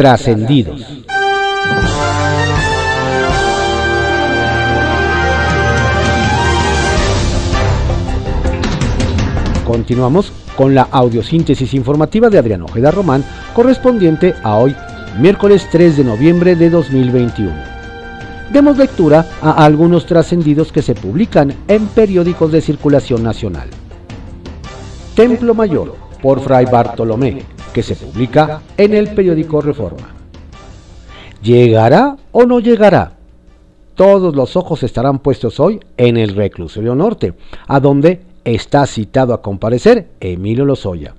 Trascendidos. Continuamos con la audiosíntesis informativa de Adrián Ojeda Román, correspondiente a hoy, miércoles 3 de noviembre de 2021. Demos lectura a algunos trascendidos que se publican en periódicos de circulación nacional. Templo Mayor, por Fray Bartolomé, que se publica en el periódico Reforma. ¿Llegará o no llegará? Todos los ojos estarán puestos hoy en el reclusorio norte, a donde está citado a comparecer Emilio Lozoya.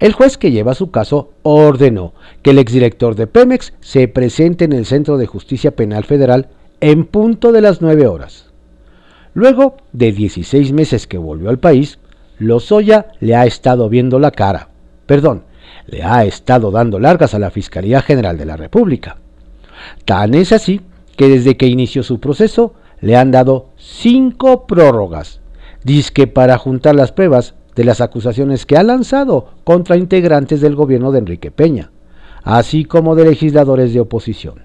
El juez que lleva su caso ordenó que el exdirector de Pemex se presente en el Centro de Justicia Penal Federal en punto de las 9 horas. Luego de 16 meses que volvió al país, Lozoya le ha estado viendo la cara, perdón, le ha estado dando largas a la Fiscalía General de la República. Tan es así que desde que inició su proceso le han dado cinco prórrogas disque para juntar las pruebas de las acusaciones que ha lanzado contra integrantes del gobierno de Enrique Peña, así como de legisladores de oposición.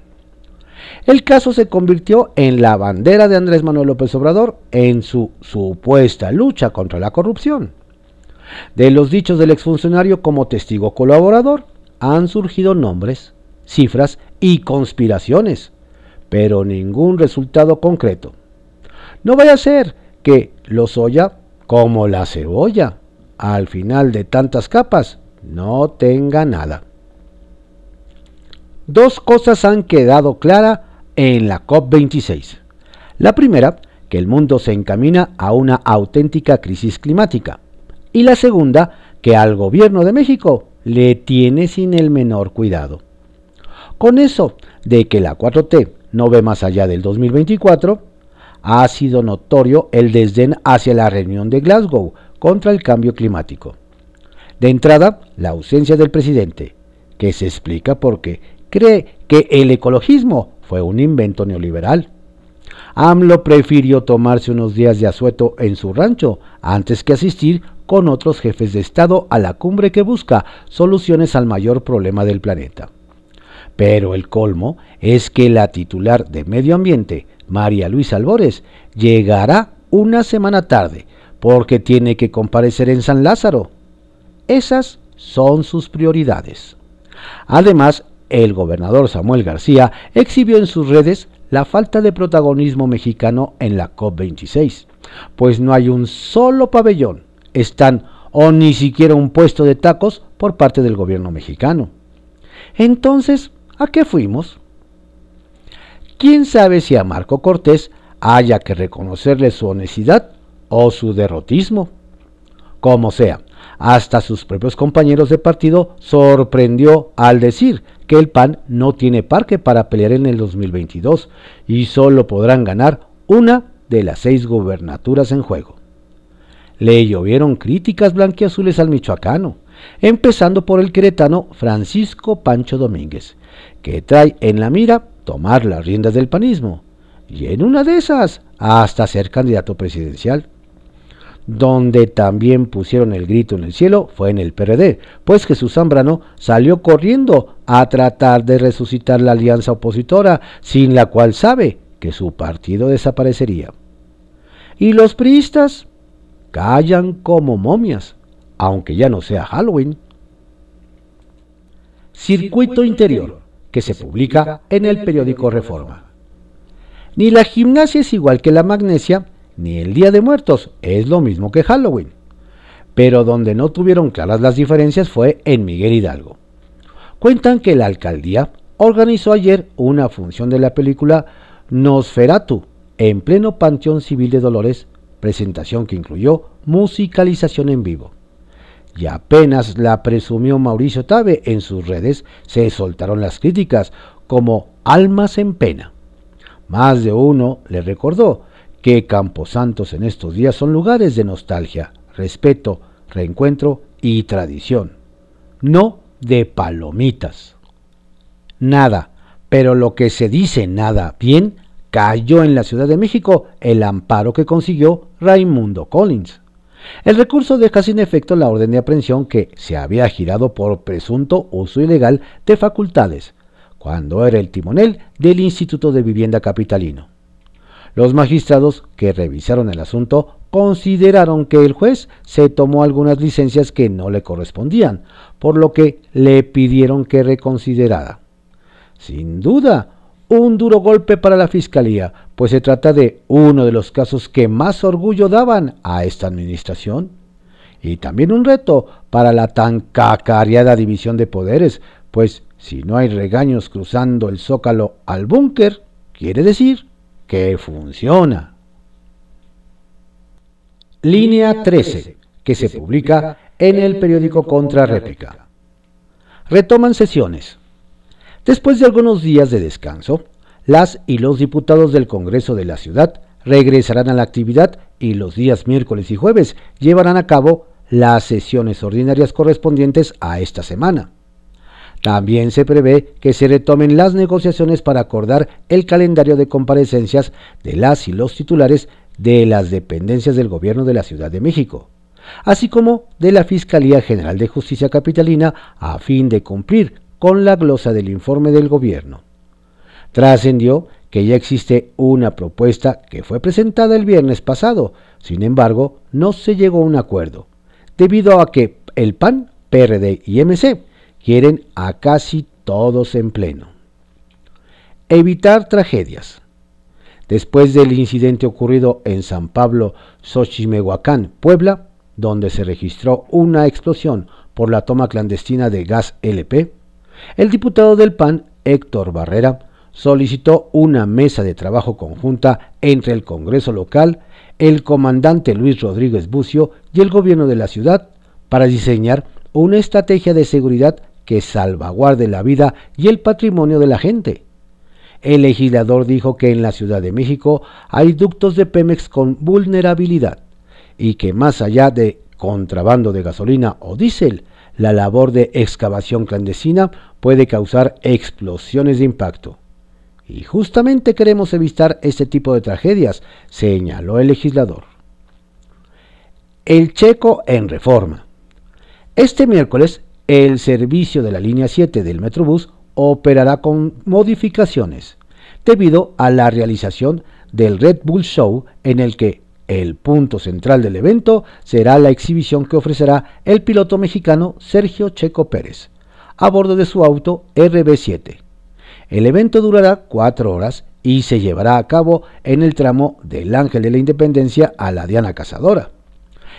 El caso se convirtió en la bandera de Andrés Manuel López Obrador en su supuesta lucha contra la corrupción. De los dichos del exfuncionario como testigo colaborador han surgido nombres, cifras y conspiraciones, pero ningún resultado concreto. No vaya a ser que Lozoya, como la cebolla, al final de tantas capas, no tenga nada. Dos cosas han quedado claras en la COP26. La primera, que el mundo se encamina a una auténtica crisis climática. Y la segunda, que al gobierno de México le tiene sin el menor cuidado. Con eso de que la 4T no ve más allá del 2024, ha sido notorio el desdén hacia la reunión de Glasgow contra el cambio climático. De entrada, la ausencia del presidente, que se explica porque cree que el ecologismo fue un invento neoliberal. AMLO prefirió tomarse unos días de asueto en su rancho antes que asistir con otros jefes de Estado a la cumbre que busca soluciones al mayor problema del planeta. Pero el colmo es que la titular de Medio Ambiente, María Luisa Albores, llegará una semana tarde porque tiene que comparecer en San Lázaro. Esas son sus prioridades. Además, el gobernador Samuel García exhibió en sus redes la falta de protagonismo mexicano en la COP26, pues no hay un solo pabellón, están o ni siquiera un puesto de tacos por parte del gobierno mexicano. Entonces, ¿a qué fuimos? quién sabe si a Marco Cortés haya que reconocerle su honestidad o su derrotismo. Como sea, hasta sus propios compañeros de partido sorprendió al decir que el PAN no tiene parque para pelear en el 2022 y solo podrán ganar una de las seis gubernaturas en juego. Le llovieron críticas blanquiazules al michoacano, empezando por el queretano Francisco Pancho Domínguez, que trae en la mira tomar las riendas del panismo y en una de esas hasta ser candidato presidencial. Donde también pusieron el grito en el cielo fue en el PRD, pues Jesús Zambrano salió corriendo a tratar de resucitar la alianza opositora, sin la cual sabe que su partido desaparecería. Y los priistas callan como momias, aunque ya no sea Halloween. Circuito interior que se publica en el periódico Reforma. Ni la gimnasia es igual que la magnesia, ni el Día de Muertos es lo mismo que Halloween. Pero donde no tuvieron claras las diferencias fue en Miguel Hidalgo. Cuentan que la alcaldía organizó ayer una función de la película Nosferatu en pleno Panteón Civil de Dolores, presentación que incluyó musicalización en vivo y apenas la presumió Mauricio Tabe en sus redes, se soltaron las críticas como almas en pena. Más de uno le recordó que Camposantos en estos días son lugares de nostalgia, respeto, reencuentro y tradición, no de palomitas. Nada, pero lo que se dice nada bien, cayó en la Ciudad de México el amparo que consiguió Raimundo Collins El recurso deja sin efecto la orden de aprehensión que se había girado por presunto uso ilegal de facultades, cuando era el timonel del Instituto de Vivienda Capitalino. Los magistrados que revisaron el asunto consideraron que el juez se tomó algunas licencias que no le correspondían, por lo que le pidieron que reconsiderara. Sin duda, un duro golpe para la Fiscalía, pues se trata de uno de los casos que más orgullo daban a esta administración. Y también un reto para la tan cacareada división de poderes, pues si no hay regaños cruzando el zócalo al búnker, quiere decir que funciona. Línea 13, que se publica en el periódico Contrarréplica. Retoman sesiones. Después de algunos días de descanso, las y los diputados del Congreso de la ciudad regresarán a la actividad y los días miércoles y jueves llevarán a cabo las sesiones ordinarias correspondientes a esta semana. También se prevé que se retomen las negociaciones para acordar el calendario de comparecencias de las y los titulares de las dependencias del Gobierno de la Ciudad de México, así como de la Fiscalía General de Justicia Capitalina a fin de cumplir con la glosa del informe del Gobierno. Trascendió que ya existe una propuesta que fue presentada el viernes pasado, sin embargo, no se llegó a un acuerdo, debido a que el PAN, PRD y MC quieren a casi todos en pleno. Evitar tragedias. Después del incidente ocurrido en San Pablo, Xochimehuacán, Puebla, donde se registró una explosión por la toma clandestina de gas LP, el diputado del PAN, Héctor Barrera, solicitó una mesa de trabajo conjunta entre el Congreso local, el comandante Luis Rodríguez Bucio y el gobierno de la ciudad para diseñar una estrategia de seguridad que salvaguarde la vida y el patrimonio de la gente. El legislador dijo que en la Ciudad de México hay ductos de Pemex con vulnerabilidad y que más allá de contrabando de gasolina o diésel, la labor de excavación clandestina puede causar explosiones de impacto. Y justamente queremos evitar este tipo de tragedias, señaló el legislador. El checo en reforma. Este miércoles, el servicio de la línea 7 del Metrobús operará con modificaciones debido a la realización del Red Bull Show en el que el punto central del evento será la exhibición que ofrecerá el piloto mexicano Sergio Checo Pérez a bordo de su auto RB7. El evento durará cuatro horas y se llevará a cabo en el tramo del Ángel de la Independencia a la Diana Cazadora.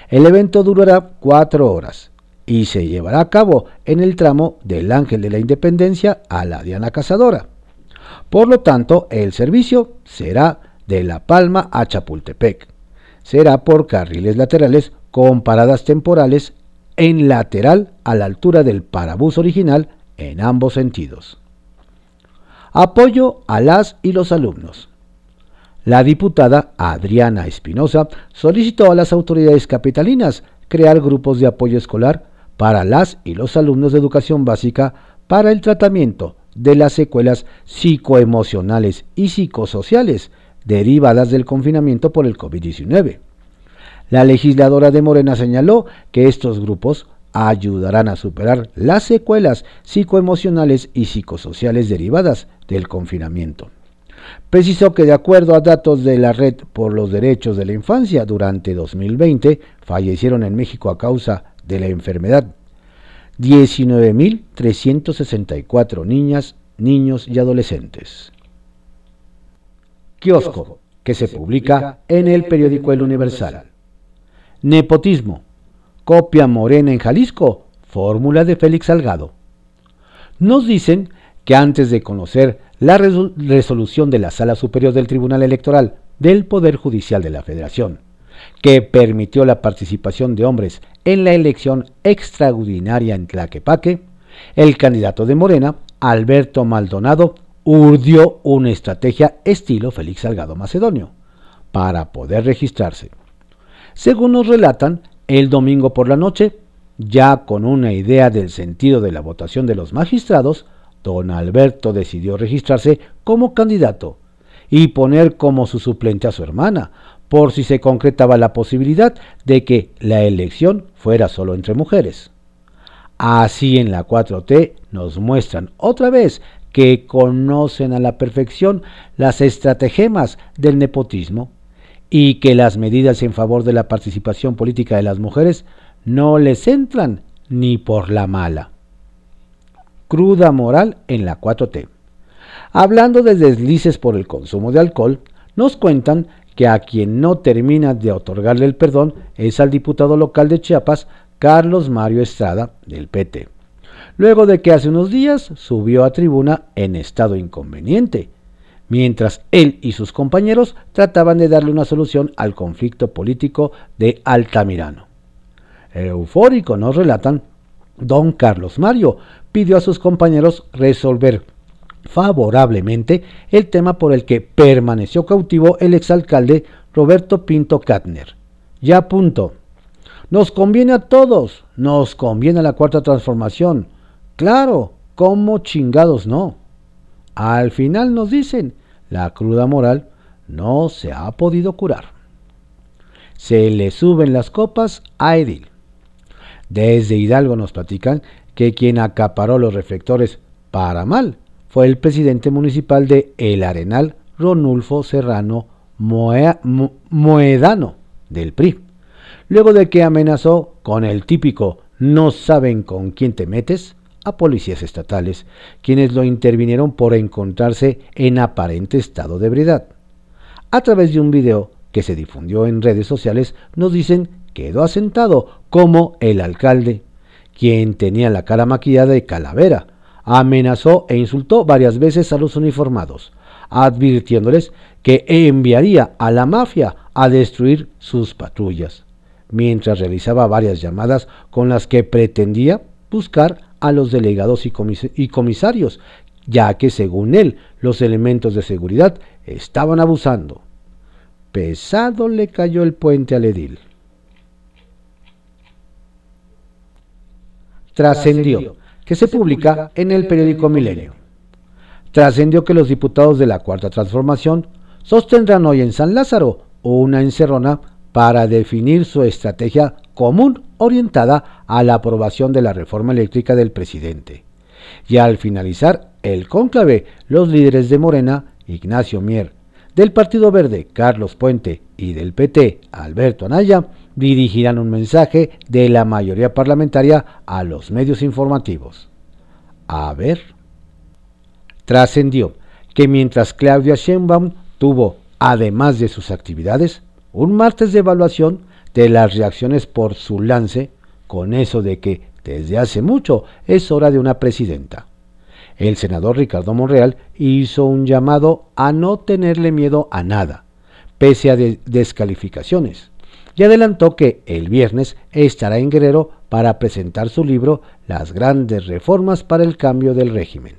El evento durará cuatro horas y se llevará a cabo en el tramo del Ángel de la Independencia a la Diana Cazadora. Por lo tanto, el servicio será de La Palma a Chapultepec. Será por carriles laterales con paradas temporales en lateral a la altura del parabús original en ambos sentidos. Apoyo a las y los alumnos. La diputada Adriana Espinosa solicitó a las autoridades capitalinas crear grupos de apoyo escolar para las y los alumnos de educación básica para el tratamiento de las secuelas psicoemocionales y psicosociales derivadas del confinamiento por el COVID-19. La legisladora de Morena señaló que estos grupos ayudarán a superar las secuelas psicoemocionales y psicosociales derivadas del confinamiento. Precisó que de acuerdo a datos de la Red por los Derechos de la Infancia, durante 2020 fallecieron en México a causa de la enfermedad. 19.364 niñas, niños y adolescentes. Kiosco, que se publica en el periódico El Universal. Nepotismo. Copia Morena en Jalisco. Fórmula de Félix Salgado. Nos dicen que antes de conocer la resolución de la Sala Superior del Tribunal Electoral del Poder Judicial de la Federación que permitió la participación de hombres en la elección extraordinaria en Tlaquepaque, el candidato de Morena, Alberto Maldonado, urdió una estrategia estilo Félix Salgado Macedonio para poder registrarse. Según nos relatan, el domingo por la noche, ya con una idea del sentido de la votación de los magistrados, don Alberto decidió registrarse como candidato y poner como su suplente a su hermana, por si se concretaba la posibilidad de que la elección fuera solo entre mujeres. Así en la 4T nos muestran otra vez que conocen a la perfección las estratagemas del nepotismo y que las medidas en favor de la participación política de las mujeres no les entran ni por la mala. Cruda moral en la 4T. Hablando de deslices por el consumo de alcohol, nos cuentan que a quien no termina de otorgarle el perdón es al diputado local de Chiapas, Carlos Mario Estrada, del PT luego de que hace unos días subió a tribuna en estado inconveniente, mientras él y sus compañeros trataban de darle una solución al conflicto político de Altamirano. Eufórico, nos relatan, don Carlos Mario pidió a sus compañeros resolver favorablemente el tema por el que permaneció cautivo el exalcalde Roberto Pinto Katner. Ya punto. Nos conviene a todos, nos conviene la cuarta transformación, Claro, ¿cómo chingados no? Al final nos dicen, la cruda moral no se ha podido curar. Se le suben las copas a Edil. Desde Hidalgo nos platican que quien acaparó los reflectores para mal fue el presidente municipal de El Arenal, Ronulfo Serrano Moedano, del PRI. Luego de que amenazó con el típico no saben con quién te metes, a policías estatales, quienes lo intervinieron por encontrarse en aparente estado de ebriedad. A través de un video que se difundió en redes sociales, nos dicen quedó asentado como el alcalde, quien tenía la cara maquillada de calavera, amenazó e insultó varias veces a los uniformados, advirtiéndoles que enviaría a la mafia a destruir sus patrullas, mientras realizaba varias llamadas con las que pretendía buscar a los delegados y, comisarios, ya que según él los elementos de seguridad estaban abusando. Pesado le cayó el puente al edil. Trascendió que se publica en el periódico Milenio. Trascendió que los diputados de la Cuarta Transformación sostendrán hoy en San Lázaro una encerrona para definir su estrategia común orientada a la aprobación de la reforma eléctrica del presidente. Y al finalizar el cónclave, los líderes de Morena, Ignacio Mier, del Partido Verde, Carlos Puente, y del PT, Alberto Anaya, dirigirán un mensaje de la mayoría parlamentaria a los medios informativos. A ver. Trascendió que mientras Claudia Sheinbaum tuvo, además de sus actividades, un martes de evaluación de las reacciones por su lance, con eso de que desde hace mucho es hora de una presidenta. El senador Ricardo Monreal hizo un llamado a no tenerle miedo a nada, pese a descalificaciones, y adelantó que el viernes estará en Guerrero para presentar su libro Las grandes reformas para el cambio del régimen,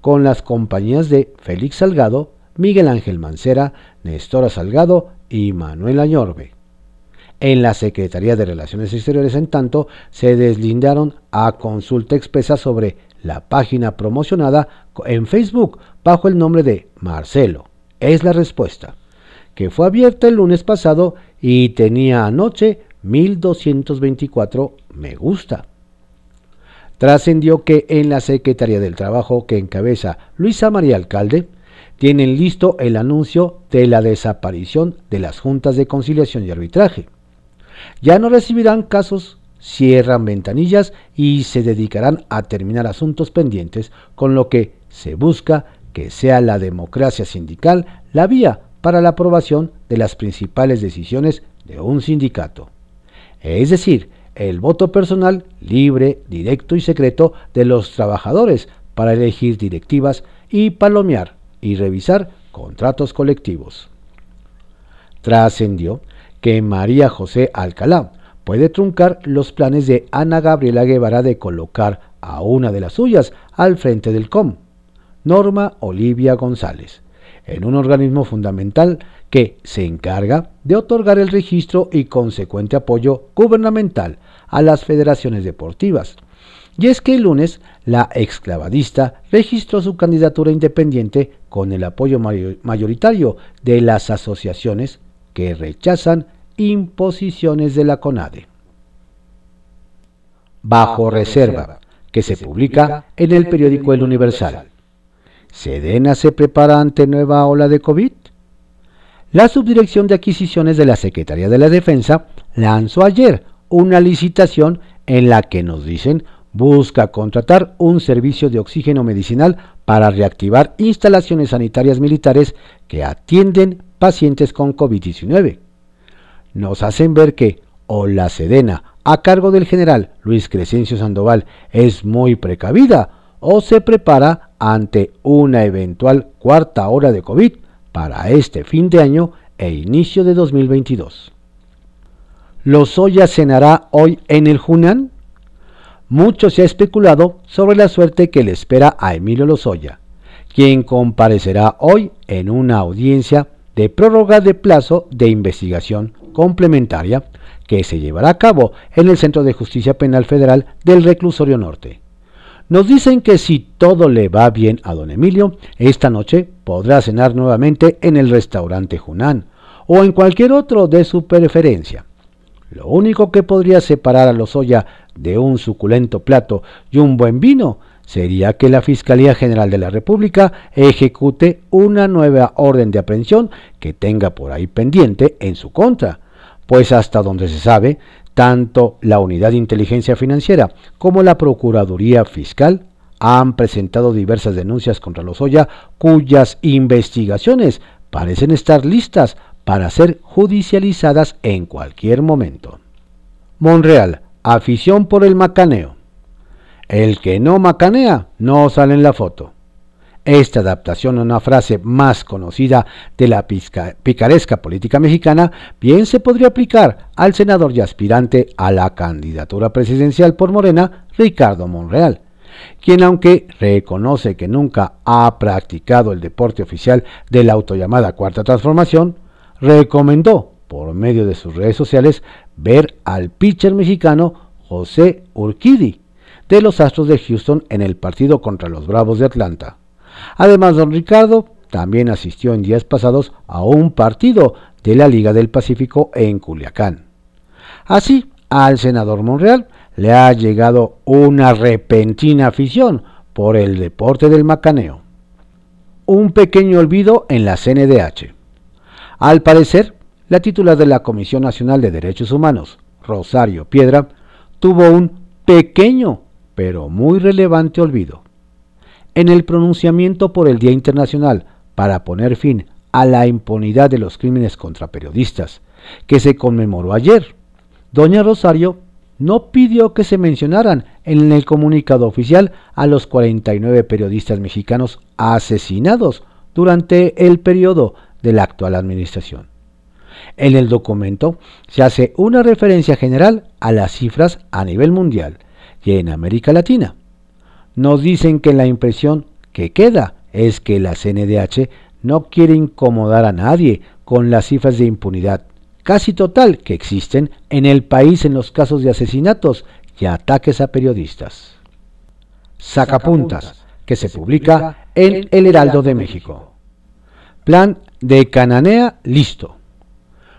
con las compañías de Félix Salgado, Miguel Ángel Mancera, Nestora Salgado y Manuel Añorbe. En la Secretaría de Relaciones Exteriores, en tanto, se deslindaron a consulta expresa sobre la página promocionada en Facebook bajo el nombre de Marcelo. Es la respuesta, que fue abierta el lunes pasado y tenía anoche 1224 me gusta. Trascendió que en la Secretaría del Trabajo que encabeza Luisa María Alcalde, tienen listo el anuncio de la desaparición de las juntas de conciliación y arbitraje. Ya no recibirán casos, cierran ventanillas y se dedicarán a terminar asuntos pendientes, con lo que se busca que sea la democracia sindical la vía para la aprobación de las principales decisiones de un sindicato. Es decir, el voto personal libre, directo y secreto de los trabajadores para elegir directivas y palomear y revisar contratos colectivos. Trascendió que María José Alcalá puede truncar los planes de Ana Gabriela Guevara de colocar a una de las suyas al frente del COM, Norma Olivia González, en un organismo fundamental que se encarga de otorgar el registro y consecuente apoyo gubernamental a las federaciones deportivas, y es que el lunes la exclavadista registró su candidatura independiente con el apoyo mayoritario de las asociaciones que rechazan imposiciones de la CONADE. Bajo reserva, que se publica en el periódico El Universal. ¿Sedena se prepara ante nueva ola de COVID? La Subdirección de Adquisiciones de la Secretaría de la Defensa lanzó ayer una licitación en la que nos dicen busca contratar un servicio de oxígeno medicinal para reactivar instalaciones sanitarias militares que atienden pacientes con COVID-19. Nos hacen ver que o la Sedena, a cargo del general Luis Crescencio Sandoval, es muy precavida o se prepara ante una eventual cuarta hora de COVID para este fin de año e inicio de 2022. ¿Lozoya cenará hoy en el Junán? Mucho se ha especulado sobre la suerte que le espera a Emilio Lozoya, quien comparecerá hoy en una audiencia de prórroga de plazo de investigación complementaria que se llevará a cabo en el Centro de Justicia Penal Federal del Reclusorio Norte. Nos dicen que si todo le va bien a don Emilio, esta noche podrá cenar nuevamente en el restaurante Junán o en cualquier otro de su preferencia. Lo único que podría separar a Lozoya de un suculento plato y un buen vino sería que la Fiscalía General de la República ejecute una nueva orden de aprehensión que tenga por ahí pendiente en su contra, pues hasta donde se sabe, tanto la Unidad de Inteligencia Financiera como la Procuraduría Fiscal han presentado diversas denuncias contra Lozoya cuyas investigaciones parecen estar listas para ser judicializadas en cualquier momento. Monreal, afición por el macaneo. El que no macanea no sale en la foto. Esta adaptación a una frase más conocida de la picaresca política mexicana bien se podría aplicar al senador y aspirante a la candidatura presidencial por Morena, Ricardo Monreal, quien aunque reconoce que nunca ha practicado el deporte oficial de la autollamada Cuarta Transformación, recomendó por medio de sus redes sociales ver al pitcher mexicano José Urquidi de los Astros de Houston en el partido contra los Bravos de Atlanta. Además, don Ricardo también asistió en días pasados a un partido de la Liga del Pacífico en Culiacán. Así, al senador Monreal le ha llegado una repentina afición por el deporte del macaneo. Un pequeño olvido en la CNDH. Al parecer, la titular de la Comisión Nacional de Derechos Humanos, Rosario Piedra, tuvo un pequeño pero muy relevante olvido en el pronunciamiento por el Día Internacional para poner fin a la impunidad de los crímenes contra periodistas, que se conmemoró ayer. Doña Rosario no pidió que se mencionaran en el comunicado oficial a los 49 periodistas mexicanos asesinados durante el periodo de la actual administración. En el documento se hace una referencia general a las cifras a nivel mundial y en América Latina, nos dicen que la impresión que queda es que la CNDH no quiere incomodar a nadie con las cifras de impunidad casi total que existen en el país en los casos de asesinatos y ataques a periodistas. Sacapuntas, que se publica en El Heraldo de México. Plan de Cananea listo.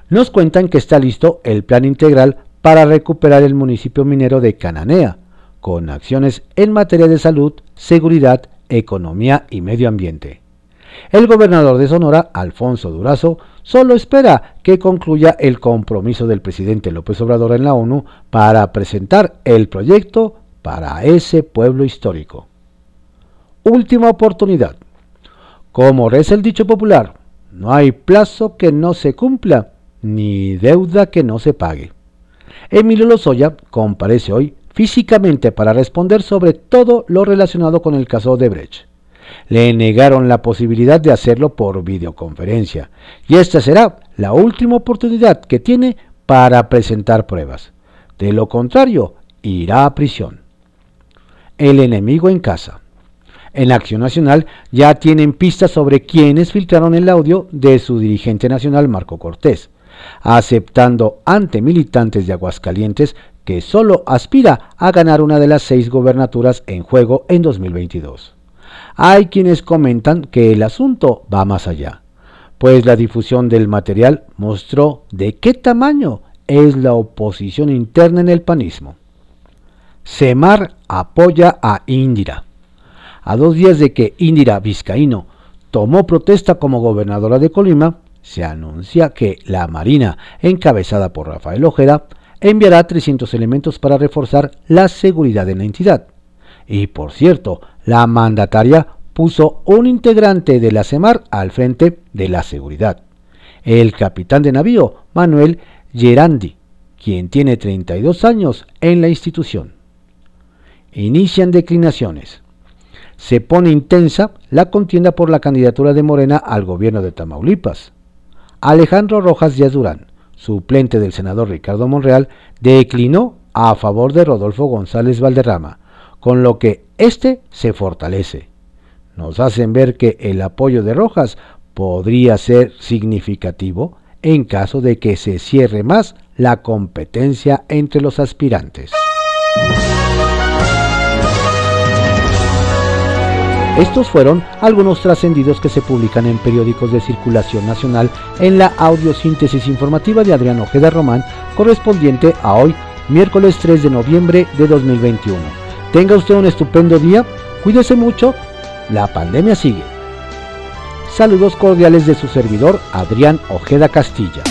Nos cuentan que está listo el plan integral para recuperar el municipio minero de Cananea, con acciones en materia de salud, seguridad, economía y medio ambiente. El gobernador de Sonora, Alfonso Durazo, solo espera que concluya el compromiso del presidente López Obrador en la ONU para presentar el proyecto para ese pueblo histórico. Última oportunidad. Como reza el dicho popular, no hay plazo que no se cumpla, ni deuda que no se pague. Emilio Lozoya comparece hoy físicamente para responder sobre todo lo relacionado con el caso de Brecht. Le negaron la posibilidad de hacerlo por videoconferencia y esta será la última oportunidad que tiene para presentar pruebas. De lo contrario, irá a prisión. El enemigo en casa. En Acción Nacional ya tienen pistas sobre quienes filtraron el audio de su dirigente nacional Marco Cortés, aceptando ante militantes de Aguascalientes que solo aspira a ganar una de las seis gobernaturas en juego en 2022. Hay quienes comentan que el asunto va más allá, pues la difusión del material mostró de qué tamaño es la oposición interna en el panismo. Semar apoya a Indira. A dos días de que Indira Vizcaíno tomó protesta como gobernadora de Colima, se anuncia que la Marina, encabezada por Rafael Ojeda, enviará 300 elementos para reforzar la seguridad en la entidad. Y por cierto, la mandataria puso un integrante de la CEMAR al frente de la seguridad, el capitán de navío Manuel Gerandi, quien tiene 32 años en la institución. Inician declinaciones. Se pone intensa la contienda por la candidatura de Morena al gobierno de Tamaulipas. Alejandro Rojas Díaz Durán, suplente del senador Ricardo Monreal, declinó a favor de Rodolfo González Valderrama, con lo que éste se fortalece. Nos hacen ver que el apoyo de Rojas podría ser significativo en caso de que se cierre más la competencia entre los aspirantes. Estos fueron algunos trascendidos que se publican en periódicos de circulación nacional en la audiosíntesis informativa de Adrián Ojeda Román, correspondiente a hoy, miércoles 3 de noviembre de 2021. Tenga usted un estupendo día, cuídese mucho, la pandemia sigue. Saludos cordiales de su servidor Adrián Ojeda Castilla.